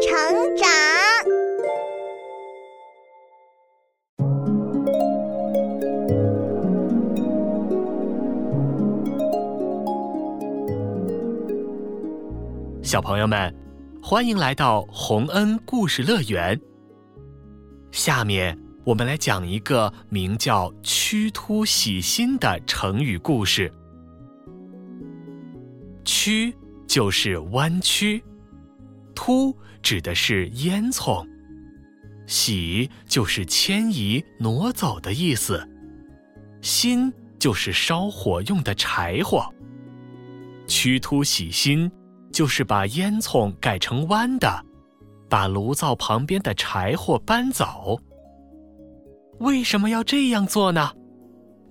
成长。小朋友们，欢迎来到洪恩故事乐园。下面我们来讲一个名叫“曲突喜心”的成语故事。曲就是弯曲，突指的是烟囱，喜就是迁移、挪走的意思，薪就是烧火用的柴火。曲突喜新。就是把烟囱改成弯的，把炉灶旁边的柴火搬走。为什么要这样做呢？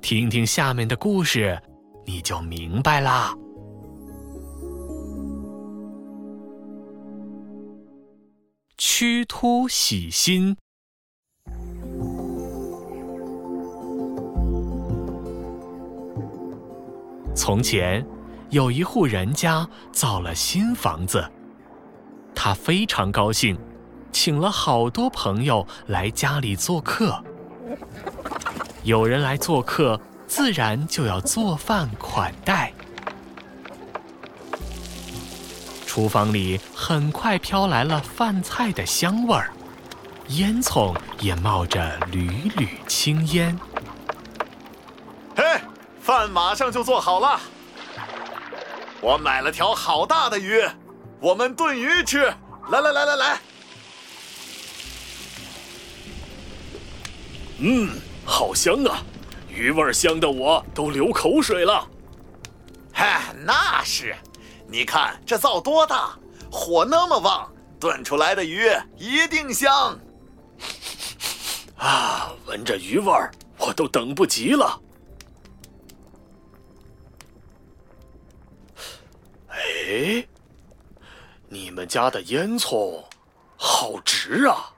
听听下面的故事，你就明白啦。曲突喜新。从前。有一户人家造了新房子，他非常高兴，请了好多朋友来家里做客。有人来做客，自然就要做饭款待。厨房里很快飘来了饭菜的香味儿，烟囱也冒着缕缕青烟。嘿，饭马上就做好了。我买了条好大的鱼，我们炖鱼吃。来来来来来，嗯，好香啊，鱼味香的我都流口水了。嗨，那是，你看这灶多大，火那么旺，炖出来的鱼一定香。啊，闻着鱼味儿，我都等不及了。哎，你们家的烟囱好直啊！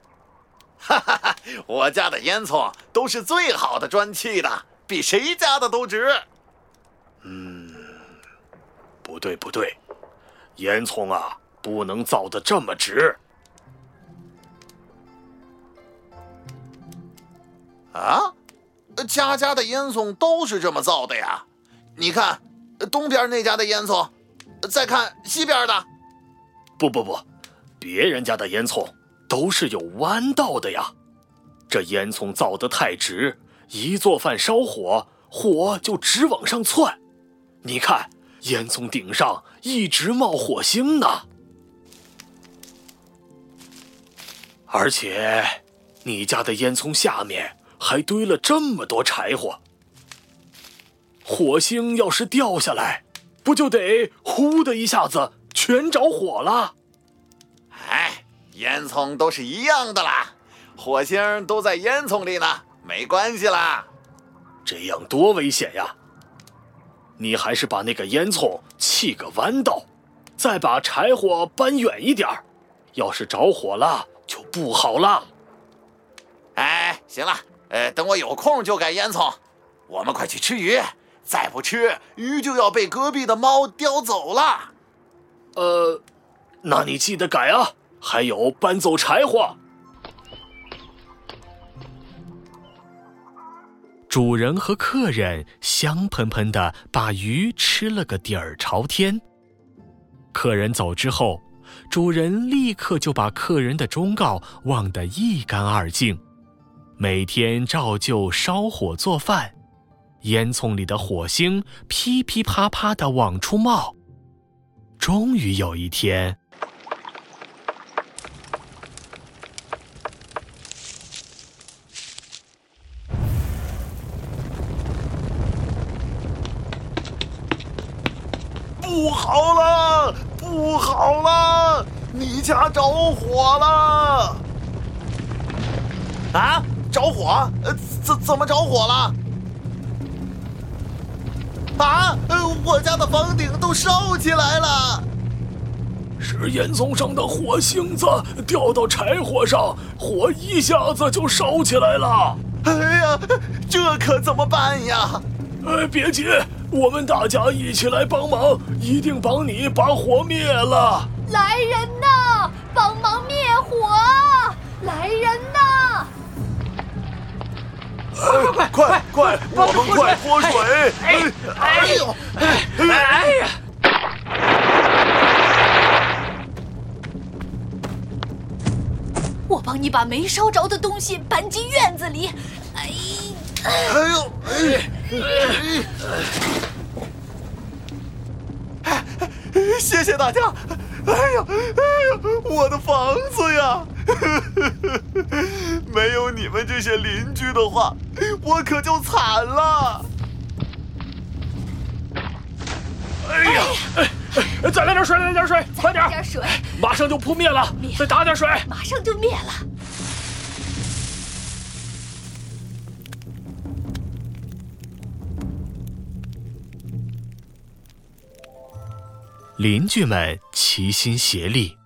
哈哈哈，我家的烟囱都是最好的砖砌的，比谁家的都直。对不对，烟囱啊不能造的这么直。啊，家家的烟囱都是这么造的呀？你看，东边那家的烟囱。再看西边的，不不不，别人家的烟囱都是有弯道的呀。这烟囱造的太直，一做饭烧火，火就直往上窜。你看，烟囱顶上一直冒火星呢。而且，你家的烟囱下面还堆了这么多柴火，火星要是掉下来。不就得呼的一下子全着火了？哎，烟囱都是一样的啦，火星都在烟囱里呢，没关系啦。这样多危险呀！你还是把那个烟囱砌个弯道，再把柴火搬远一点儿，要是着火了就不好了。哎，行了，呃，等我有空就改烟囱，我们快去吃鱼。再不吃鱼，就要被隔壁的猫叼走了。呃，那你记得改啊！还有搬走柴火。主人和客人香喷喷的把鱼吃了个底儿朝天。客人走之后，主人立刻就把客人的忠告忘得一干二净，每天照旧烧火做饭。烟囱里的火星噼噼啪啪的往出冒。终于有一天，不好了，不好了，你家着火了！啊，着火？呃，怎怎么着火了？啊！我家的房顶都烧起来了，是烟囱上的火星子掉到柴火上，火一下子就烧起来了。哎呀，这可怎么办呀？哎，别急，我们大家一起来帮忙，一定帮你把火灭了。来人呐，帮忙灭火！来人呐！快快快，我们快泼水！哎哎呦！哎呀！我帮你把没烧着的东西搬进院子里。哎，哎呦！哎，谢谢大家！哎呀，哎呀，我的房子呀！没有你们这些邻居的话，我可就惨了。哎呀，哎，再来点水，来点水，快点！点水，马上就扑灭了。再打点水，马上就灭了。邻居们齐心协力，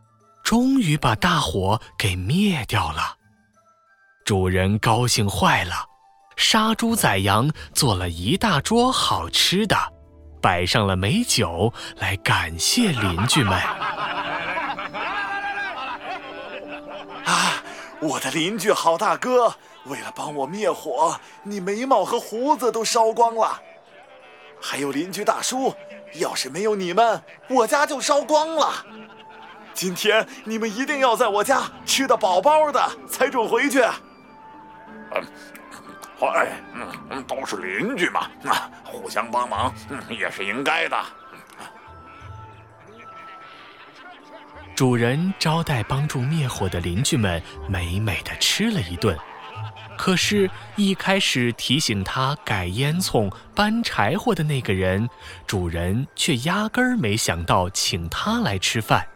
终于把大火给灭掉了。主人高兴坏了，杀猪宰羊，做了一大桌好吃的，摆上了美酒来感谢邻居们。啊，我的邻居好大哥，为了帮我灭火，你眉毛和胡子都烧光了。还有邻居大叔。要是没有你们，我家就烧光了。今天你们一定要在我家吃得饱饱的，才准回去。嗯，嗨，嗯，都是邻居嘛，啊，互相帮忙，嗯，也是应该的。主人招待帮助灭火的邻居们，美美的吃了一顿。可是，一开始提醒他改烟囱、搬柴火的那个人，主人却压根儿没想到请他来吃饭。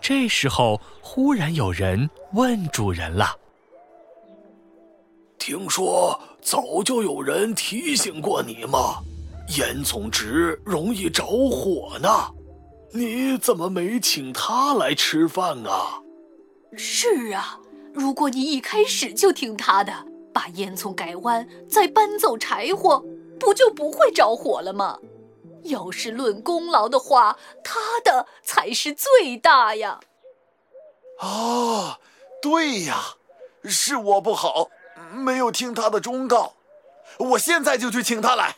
这时候，忽然有人问主人了：“听说早就有人提醒过你吗？烟囱直容易着火呢，你怎么没请他来吃饭啊？”“是啊。”如果你一开始就听他的，把烟囱改弯，再搬走柴火，不就不会着火了吗？要是论功劳的话，他的才是最大呀。哦，对呀，是我不好，没有听他的忠告。我现在就去请他来。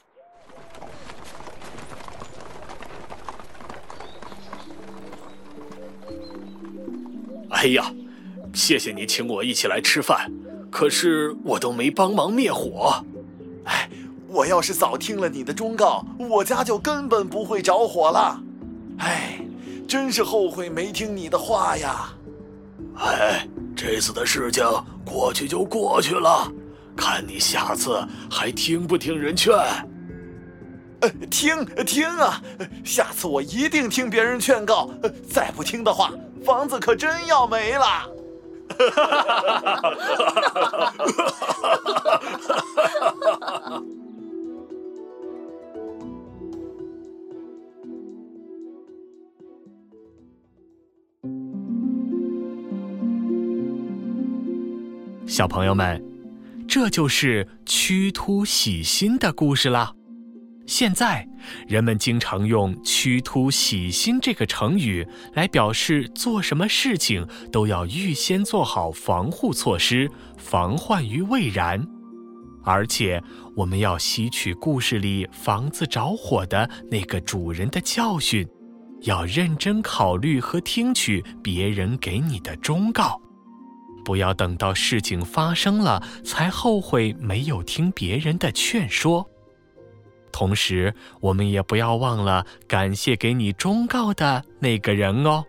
哎呀！谢谢你请我一起来吃饭，可是我都没帮忙灭火。哎，我要是早听了你的忠告，我家就根本不会着火了。哎，真是后悔没听你的话呀。哎，这次的事情过去就过去了，看你下次还听不听人劝。呃，听听啊，下次我一定听别人劝告。再不听的话，房子可真要没了。哈哈哈小朋友们，这就是屈突喜新的故事了。现在，人们经常用“驱突喜新”这个成语来表示做什么事情都要预先做好防护措施，防患于未然。而且，我们要吸取故事里房子着火的那个主人的教训，要认真考虑和听取别人给你的忠告，不要等到事情发生了才后悔没有听别人的劝说。同时，我们也不要忘了感谢给你忠告的那个人哦。